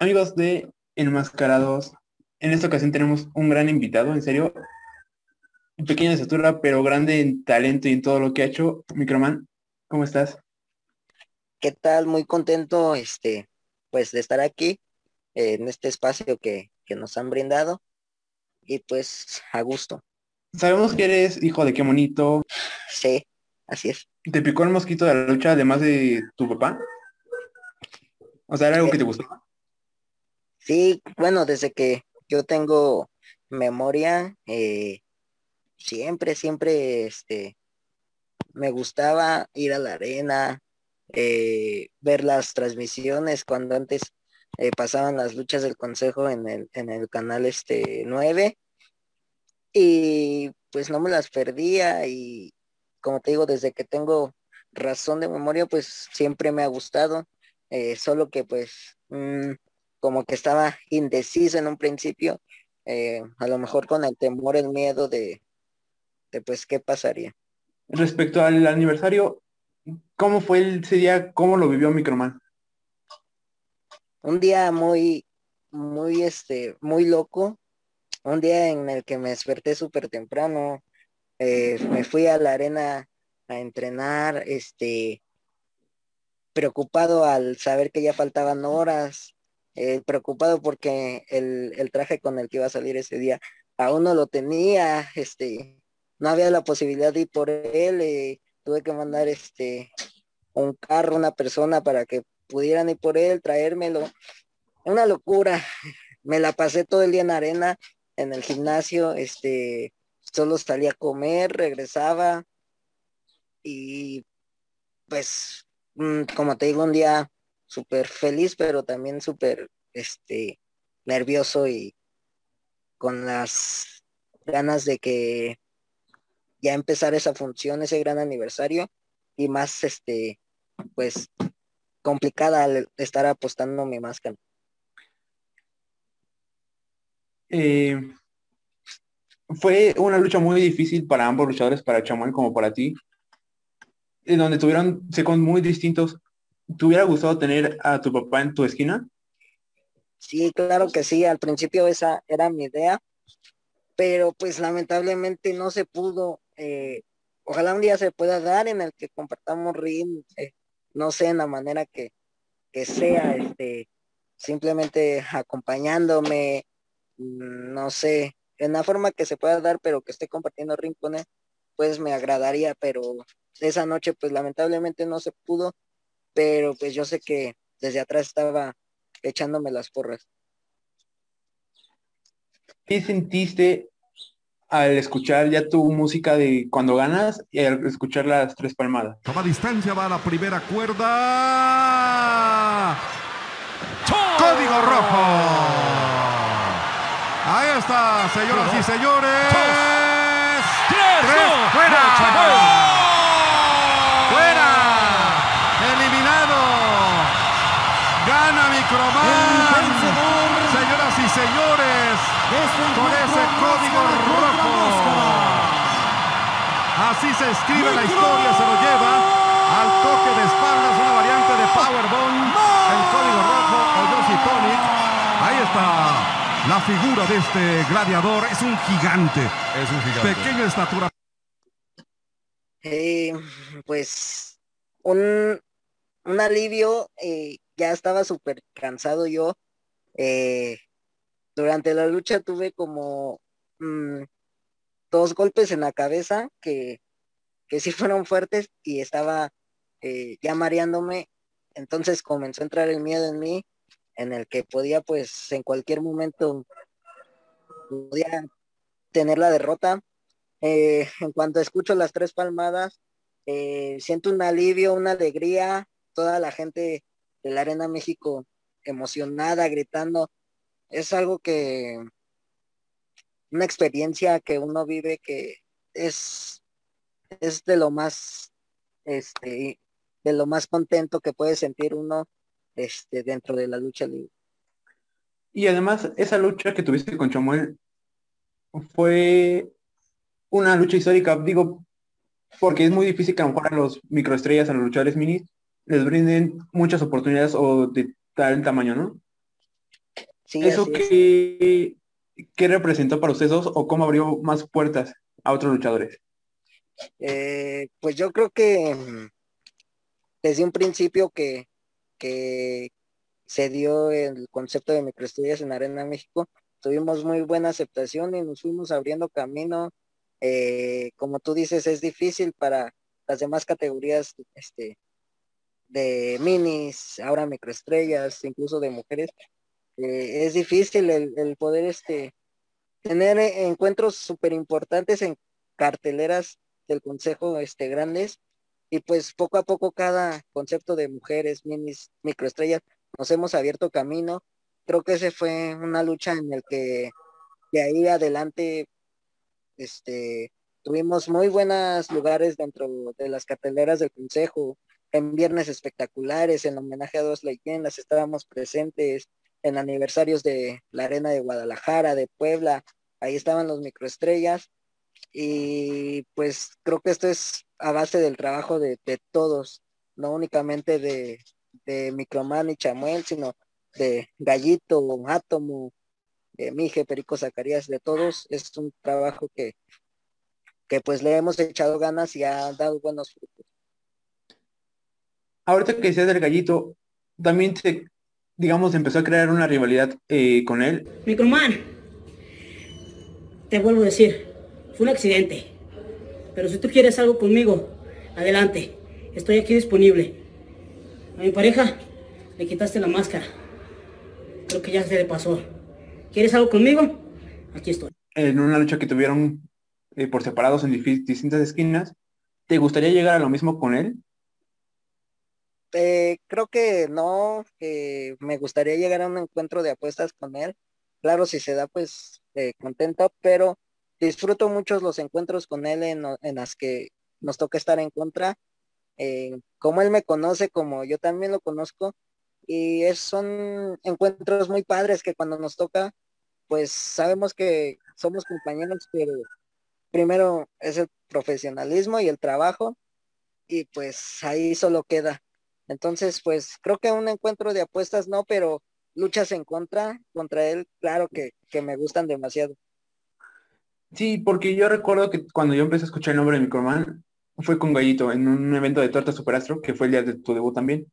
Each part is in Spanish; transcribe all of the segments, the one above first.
Amigos de Enmascarados, en esta ocasión tenemos un gran invitado, en serio, pequeña de estatura, pero grande en talento y en todo lo que ha hecho. Microman, ¿cómo estás? ¿Qué tal? Muy contento, este, pues de estar aquí eh, en este espacio que, que nos han brindado y pues a gusto. Sabemos que eres hijo de qué monito. Sí, así es. ¿Te picó el mosquito de la lucha además de tu papá? O sea, ¿era algo que te gustó? Sí, bueno, desde que yo tengo memoria, eh, siempre, siempre, este, me gustaba ir a la arena, eh, ver las transmisiones cuando antes eh, pasaban las luchas del consejo en el, en el canal este 9 y pues no me las perdía y como te digo, desde que tengo razón de memoria, pues siempre me ha gustado, solo que pues mm, como que estaba indeciso en un principio, eh, a lo mejor con el temor, el miedo de, de pues qué pasaría. Respecto al aniversario, ¿cómo fue ese día? ¿Cómo lo vivió Microman? Un día muy, muy, este, muy loco. Un día en el que me desperté súper temprano. Eh, me fui a la arena a entrenar, este, preocupado al saber que ya faltaban horas, eh, preocupado porque el, traje con el que iba a salir ese día aún no lo tenía, este, no había la posibilidad de ir por él, eh, tuve que mandar este un carro, una persona para que pudieran ir por él, traérmelo. Una locura. Me la pasé todo el día en arena, en el gimnasio, este, solo salía a comer, regresaba y pues, mm, como te digo, un día súper feliz, pero también súper este, nervioso y con las ganas de que ya empezar esa función, ese gran aniversario y más, este, pues, complicada al estar apostando mi máscara. Eh, fue una lucha muy difícil para ambos luchadores, para Chamuel como para ti, en donde tuvieron secos muy distintos ¿Te hubiera gustado tener a tu papá en tu esquina? Sí, claro que sí. Al principio esa era mi idea, pero pues lamentablemente no se pudo. Eh, ojalá un día se pueda dar en el que compartamos ring, eh, no sé, en la manera que, que sea, este, simplemente acompañándome, mm, no sé, en la forma que se pueda dar, pero que esté compartiendo ring con él, pues me agradaría, pero esa noche pues lamentablemente no se pudo pero pues yo sé que desde atrás estaba echándome las porras. ¿Qué sentiste al escuchar ya tu música de cuando ganas y al escuchar las tres palmadas? Toma distancia, va a la primera cuerda. Código rojo. Ahí está, señoras y señores. Tres, fuera. Señoras y señores, con ese código rojo. Así se escribe la historia, se lo lleva al toque de espaldas, una variante de Powerbomb, el código rojo o Yoshi Tonic. Ahí está la figura de este gladiador. Es un gigante. Es un gigante. Pequeño de estatura. Eh, pues un, un alivio eh, ya estaba súper cansado yo. Eh, durante la lucha tuve como mm, dos golpes en la cabeza que, que sí fueron fuertes y estaba eh, ya mareándome. Entonces comenzó a entrar el miedo en mí, en el que podía pues en cualquier momento podía tener la derrota. Eh, en cuanto escucho las tres palmadas, siento un alivio, una alegría, toda la gente de la Arena México emocionada, gritando. Es algo que, una experiencia que uno vive que es, es de lo más, este, de lo más contento que puede sentir uno este, dentro de la lucha libre. Y además, esa lucha que tuviste con Chamuel fue una lucha histórica, digo, porque es muy difícil que a lo mejor a los microestrellas, a los luchadores minis, les brinden muchas oportunidades o de tal tamaño, ¿no? ¿Eso qué, qué, representó para ustedes dos o cómo abrió más puertas a otros luchadores? Eh, pues yo creo que mm, desde un principio que, que se dio el concepto de microestudios en Arena México, tuvimos muy buena aceptación y nos fuimos abriendo camino. Eh, como tú dices, es difícil para las demás categorías este, de minis, ahora microestrellas, incluso de mujeres. Eh, es difícil el, poder este, tener encuentros súper importantes en carteleras del consejo este, grandes y pues poco a poco cada concepto de mujeres, minis, microestrellas, nos hemos abierto camino. Creo que ese fue una lucha en el que de ahí adelante este, tuvimos muy buenos lugares dentro de las carteleras del consejo, en viernes espectaculares, en homenaje a dos leyendas, estábamos presentes en aniversarios de la Arena de Guadalajara, de Puebla, ahí estaban los microestrellas y pues creo que esto es a base del trabajo de, todos, no únicamente de, de Microman y Chamuel, sino de Gallito, Átomo, de Mije, Perico Zacarías, de todos, es un trabajo que, que pues le hemos echado ganas y ha dado buenos frutos. Ahorita que decías del Gallito, también se, digamos, empezó a crear una rivalidad eh, con él. Microman, te vuelvo a decir, fue un accidente. Pero si tú quieres algo conmigo, adelante. Estoy aquí disponible. A mi pareja le quitaste la máscara. Creo que ya se le pasó. ¿Quieres algo conmigo? Aquí estoy. En una lucha que tuvieron eh, por separados en distintas esquinas, ¿te gustaría llegar a lo mismo con él? Eh, creo que no, me gustaría llegar a un encuentro de apuestas con él. Claro, si se da, pues eh, contento, pero disfruto mucho los encuentros con él en, en las que nos toca estar en contra. Eh, como él me conoce, como yo también lo conozco, y es, son encuentros muy padres que cuando nos toca, pues sabemos que somos compañeros, pero primero es el profesionalismo y el trabajo, y pues ahí solo queda. Entonces, pues creo que un encuentro de apuestas no, pero luchas en contra, contra él, claro que, que me gustan demasiado. Sí, porque yo recuerdo que cuando yo empecé a escuchar el nombre de Microman, fue con Gallito en un evento de Torta Superastro, que fue el día de tu debut también.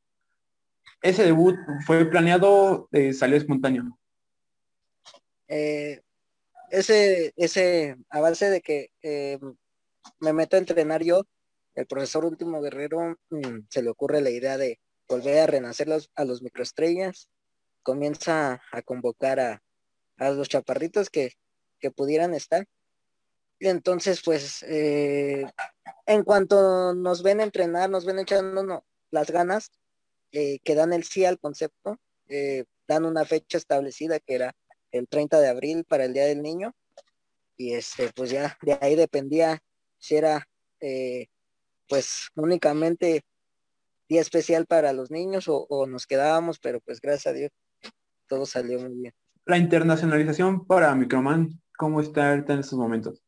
Ese debut fue planeado, eh, salió espontáneo. Eh, ese, ese avance de que eh, me meto a entrenar yo, el profesor Último Guerrero mm, se le ocurre la idea de volver a renacer a los microestrellas, comienza a convocar a, a los chaparritos que, que pudieran estar y entonces, pues, eh, en cuanto nos ven entrenar, nos ven echando las ganas, eh, que dan el sí al concepto, eh, dan una fecha establecida que era el 30 de abril para el Día del Niño. Y este, pues ya de ahí dependía si era, pues, únicamente día especial para los niños o, o nos quedábamos, pero pues gracias a Dios todo salió muy bien. La internacionalización para Microman, ¿cómo está en estos momentos?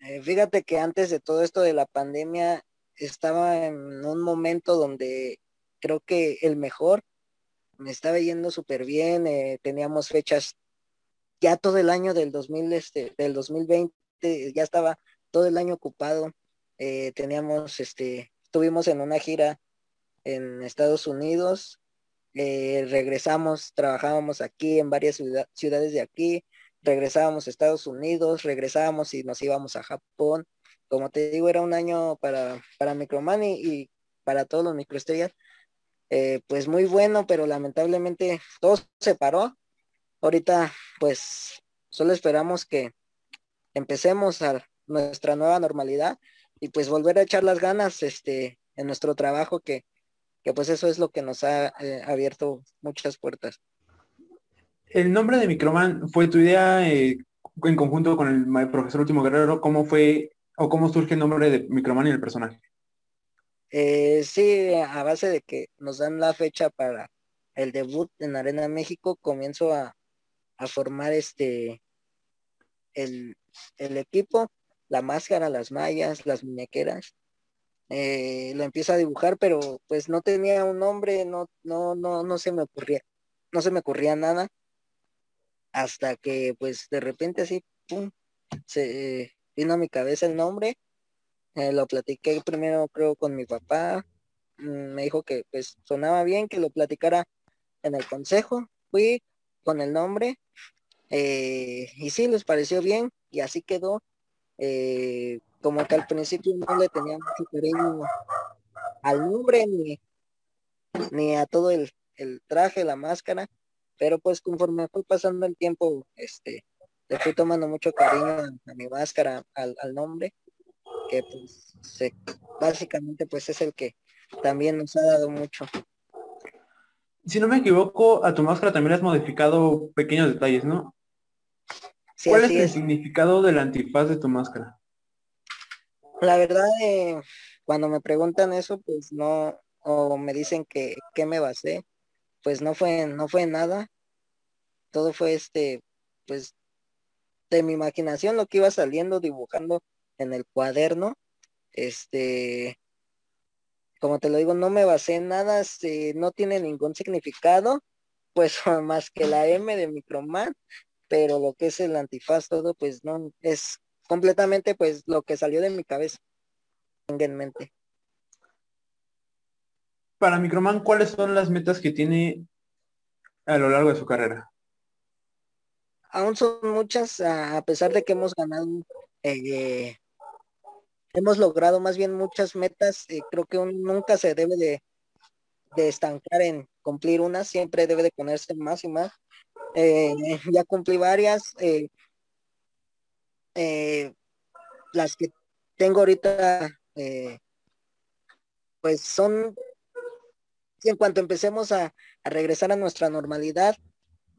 Eh, fíjate que antes de todo esto de la pandemia estaba en un momento donde creo que el mejor me estaba yendo súper bien, eh, teníamos fechas ya todo el año del 2000, este, del 2020, ya estaba todo el año ocupado, eh, teníamos, este, estuvimos en una gira en Estados Unidos, regresamos, trabajábamos aquí en varias ciudades de aquí, regresábamos a Estados Unidos, regresábamos y nos íbamos a Japón. Como te digo, era un año para, para Microman y, para todos los microestrellas. Eh, pues muy bueno, pero lamentablemente todo se paró. Ahorita, pues, solo esperamos que empecemos a nuestra nueva normalidad y pues volver a echar las ganas este, en nuestro trabajo, que, que pues eso es lo que nos ha eh, abierto muchas puertas el nombre de Microman fue tu idea eh, en conjunto con el profesor Último Guerrero. ¿Cómo fue o cómo surge el nombre de Microman y el personaje? Eh, sí, a base de que nos dan la fecha para el debut en Arena México, comienzo a, formar este el, equipo, la máscara, las mallas, las muñequeras. Eh, lo empiezo a dibujar, pero pues no tenía un nombre, no, no, no, no se me ocurría, no se me ocurría nada hasta que pues de repente así, pum, se vino a mi cabeza el nombre, eh, lo platiqué primero creo con mi papá, mm, me dijo que pues sonaba bien que lo platicara en el consejo, fui con el nombre eh, y sí, les pareció bien y así quedó. Eh, como que al principio no le tenía mucho cariño al nombre ni, ni a todo el, el traje, la máscara, pero pues conforme fue pasando el tiempo, este, le fui tomando mucho cariño a, mi máscara, al, nombre, que pues básicamente pues es el que también nos ha dado mucho. Si no me equivoco, a tu máscara también has modificado pequeños detalles, ¿no? ¿Cuál es el significado del antifaz de tu máscara? La verdad, eh, cuando me preguntan eso, pues no, o me dicen que, que me basé, pues no fue, no fue nada. Todo fue este, pues, de mi imaginación, lo que iba saliendo, dibujando en el cuaderno. Este, como te lo digo, no me basé en nada, este, no tiene ningún significado, pues más que la M de Microman, pero lo que es el antifaz, todo, pues no, es completamente pues lo que salió de mi cabeza. En mente para Microman, ¿cuáles son las metas que tiene a lo largo de su carrera? Aún son muchas, a pesar de que hemos ganado, eh, hemos logrado más bien muchas metas, eh, creo que nunca se debe de, estancar en cumplir una, siempre debe de ponerse más y más. Eh, ya cumplí varias, las que tengo ahorita, pues son en cuanto empecemos a, regresar a nuestra normalidad,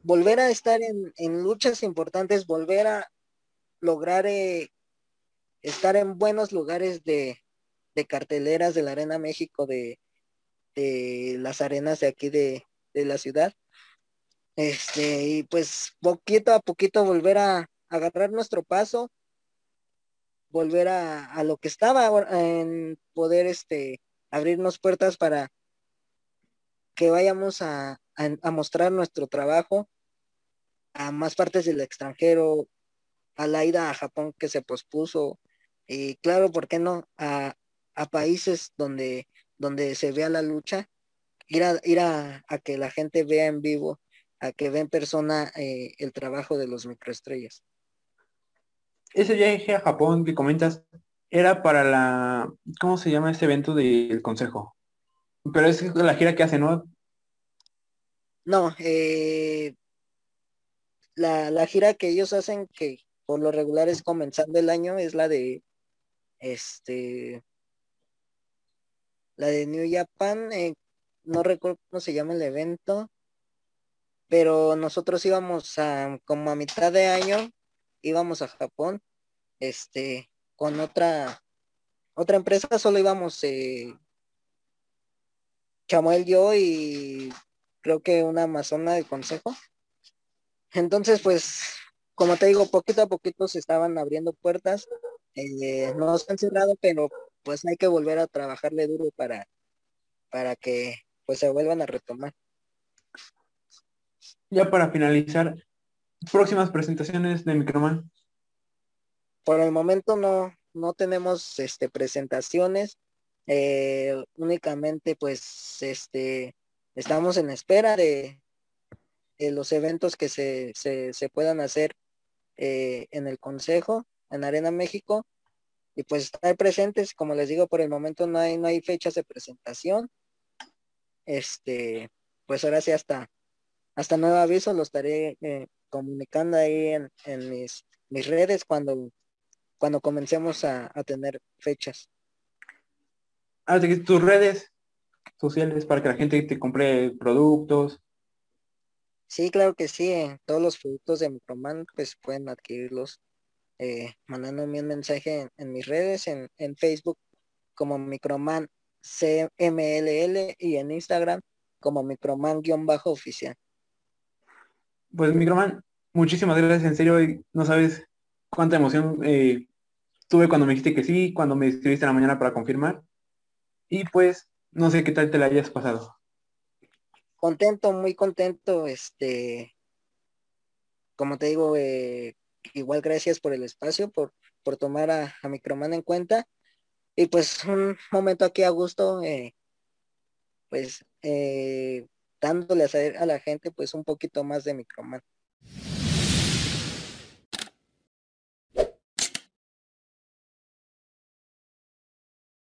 volver a estar en, luchas importantes, volver a lograr eh, estar en buenos lugares de, carteleras de la Arena México, de, las arenas de aquí de, la ciudad. Este, y pues poquito a poquito volver a, agarrar nuestro paso, volver a, a, lo que estaba en poder este abrirnos puertas para que vayamos a, mostrar nuestro trabajo a más partes del extranjero, a la ida a Japón que se pospuso, y claro, ¿por qué no? A, países donde, donde se vea la lucha, ir a, ir a, que la gente vea en vivo, a que vea en persona eh, el trabajo de los microestrellas. Ese viaje a Japón que comentas era para la, ¿cómo se llama este evento del consejo? Pero es la gira que hace, ¿no? No, eh, la, la gira que ellos hacen, que por lo regular es comenzando el año, es la de este la de New Japan, eh, no recuerdo cómo se llama el evento, pero nosotros íbamos a como a mitad de año, íbamos a Japón, este, con otra otra empresa, solo íbamos eh, Chamuel, yo y creo que una amazona de consejo. Entonces, pues, como te digo, poquito a poquito se estaban abriendo puertas. Eh, no se han cerrado, pero pues hay que volver a trabajarle duro para, para que pues se vuelvan a retomar. Ya para finalizar, próximas presentaciones de Microman. Por el momento no, no tenemos este presentaciones. Eh, únicamente pues este estamos en espera de, los eventos que se, se, puedan hacer eh, en el Consejo, en Arena México, y pues estar presentes, como les digo, por el momento no hay, no hay fechas de presentación. Este, pues ahora sí hasta, hasta nuevo aviso lo estaré eh, comunicando ahí en, mis, mis redes cuando, cuando comencemos a, a tener fechas. Ah, tus redes sociales para que la gente te compre productos. Sí, claro que sí. Eh, todos los productos de Microman pues pueden adquirirlos eh, mandándome un mensaje en, mis redes, en, Facebook como Microman CMLL y en Instagram como Microman-oficial. Pues Microman, muchísimas gracias, en serio, no sabes cuánta emoción eh, tuve cuando me dijiste que sí, cuando me escribiste en la mañana para confirmar. Y pues, no sé qué tal te la hayas pasado. Contento, muy contento, este, como te digo, eh, igual gracias por el espacio, por, por tomar a, a Microman en cuenta. Y pues un momento aquí a gusto, eh, pues dándoles a, a la gente pues un poquito más de Microman.